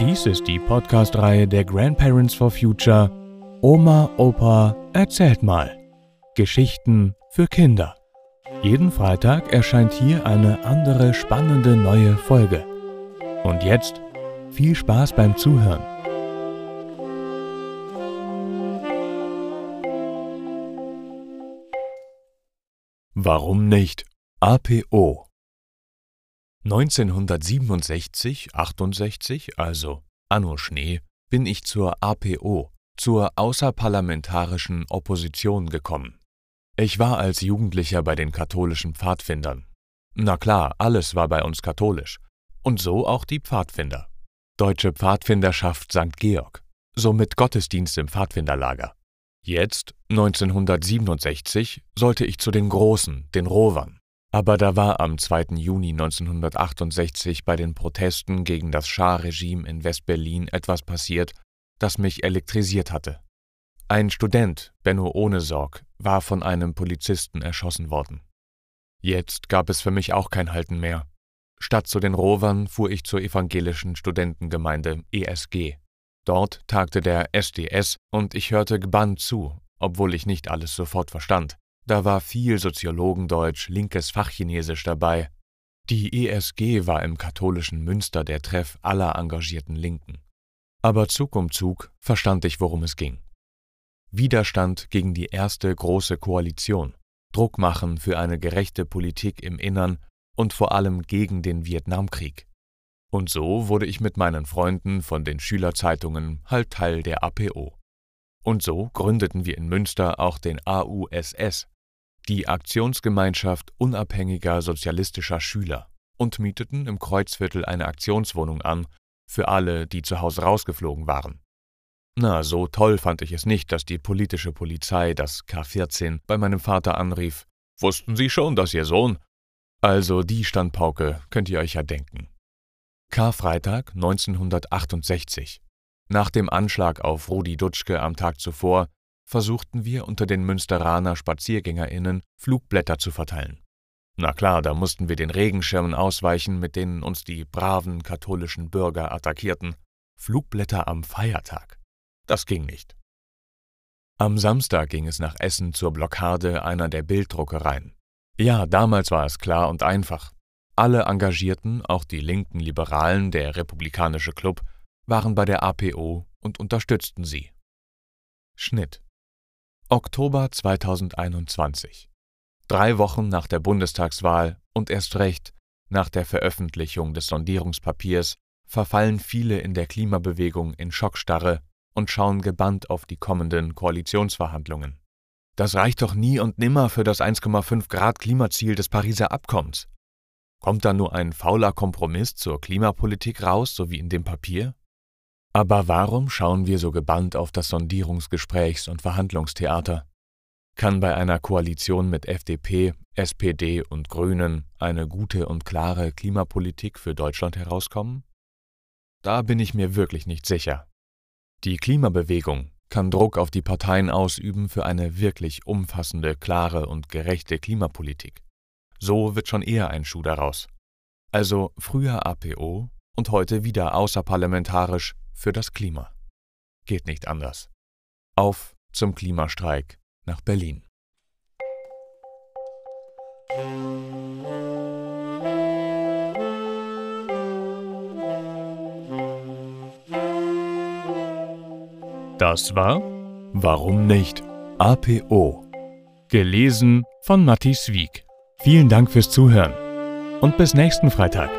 Dies ist die Podcast-Reihe der Grandparents for Future Oma, Opa, erzählt mal. Geschichten für Kinder. Jeden Freitag erscheint hier eine andere spannende neue Folge. Und jetzt viel Spaß beim Zuhören. Warum nicht APO? 1967, 68, also Anno Schnee, bin ich zur APO, zur außerparlamentarischen Opposition gekommen. Ich war als Jugendlicher bei den katholischen Pfadfindern. Na klar, alles war bei uns katholisch. Und so auch die Pfadfinder. Deutsche Pfadfinderschaft St. Georg. Somit Gottesdienst im Pfadfinderlager. Jetzt, 1967, sollte ich zu den Großen, den Rovern. Aber da war am 2. Juni 1968 bei den Protesten gegen das Schah-Regime in West-Berlin etwas passiert, das mich elektrisiert hatte. Ein Student, Benno Ohnesorg, war von einem Polizisten erschossen worden. Jetzt gab es für mich auch kein Halten mehr. Statt zu den Rovern fuhr ich zur evangelischen Studentengemeinde ESG. Dort tagte der SDS und ich hörte gebannt zu, obwohl ich nicht alles sofort verstand. Da war viel Soziologendeutsch, linkes Fachchinesisch dabei. Die ESG war im katholischen Münster der Treff aller engagierten Linken. Aber Zug um Zug verstand ich, worum es ging. Widerstand gegen die erste große Koalition, Druck machen für eine gerechte Politik im Innern und vor allem gegen den Vietnamkrieg. Und so wurde ich mit meinen Freunden von den Schülerzeitungen halt Teil der APO. Und so gründeten wir in Münster auch den AUSS, die Aktionsgemeinschaft unabhängiger sozialistischer Schüler und mieteten im Kreuzviertel eine Aktionswohnung an für alle, die zu Hause rausgeflogen waren. Na, so toll fand ich es nicht, dass die politische Polizei, das K14, bei meinem Vater anrief. Wussten Sie schon, dass Ihr Sohn? Also die Standpauke könnt ihr euch ja denken. Karfreitag 1968. Nach dem Anschlag auf Rudi Dutschke am Tag zuvor versuchten wir unter den Münsteraner SpaziergängerInnen Flugblätter zu verteilen. Na klar, da mussten wir den Regenschirmen ausweichen, mit denen uns die braven katholischen Bürger attackierten. Flugblätter am Feiertag. Das ging nicht. Am Samstag ging es nach Essen zur Blockade einer der Bilddruckereien. Ja, damals war es klar und einfach. Alle Engagierten, auch die linken Liberalen, der Republikanische Club, waren bei der APO und unterstützten sie. Schnitt Oktober 2021. Drei Wochen nach der Bundestagswahl und erst recht nach der Veröffentlichung des Sondierungspapiers verfallen viele in der Klimabewegung in Schockstarre und schauen gebannt auf die kommenden Koalitionsverhandlungen. Das reicht doch nie und nimmer für das 1,5 Grad Klimaziel des Pariser Abkommens. Kommt da nur ein fauler Kompromiss zur Klimapolitik raus, so wie in dem Papier? Aber warum schauen wir so gebannt auf das Sondierungsgesprächs- und Verhandlungstheater? Kann bei einer Koalition mit FDP, SPD und Grünen eine gute und klare Klimapolitik für Deutschland herauskommen? Da bin ich mir wirklich nicht sicher. Die Klimabewegung kann Druck auf die Parteien ausüben für eine wirklich umfassende, klare und gerechte Klimapolitik. So wird schon eher ein Schuh daraus. Also früher APO und heute wieder außerparlamentarisch für das Klima. Geht nicht anders. Auf zum Klimastreik nach Berlin. Das war Warum nicht APO. Gelesen von Matthias Wieg. Vielen Dank fürs Zuhören und bis nächsten Freitag.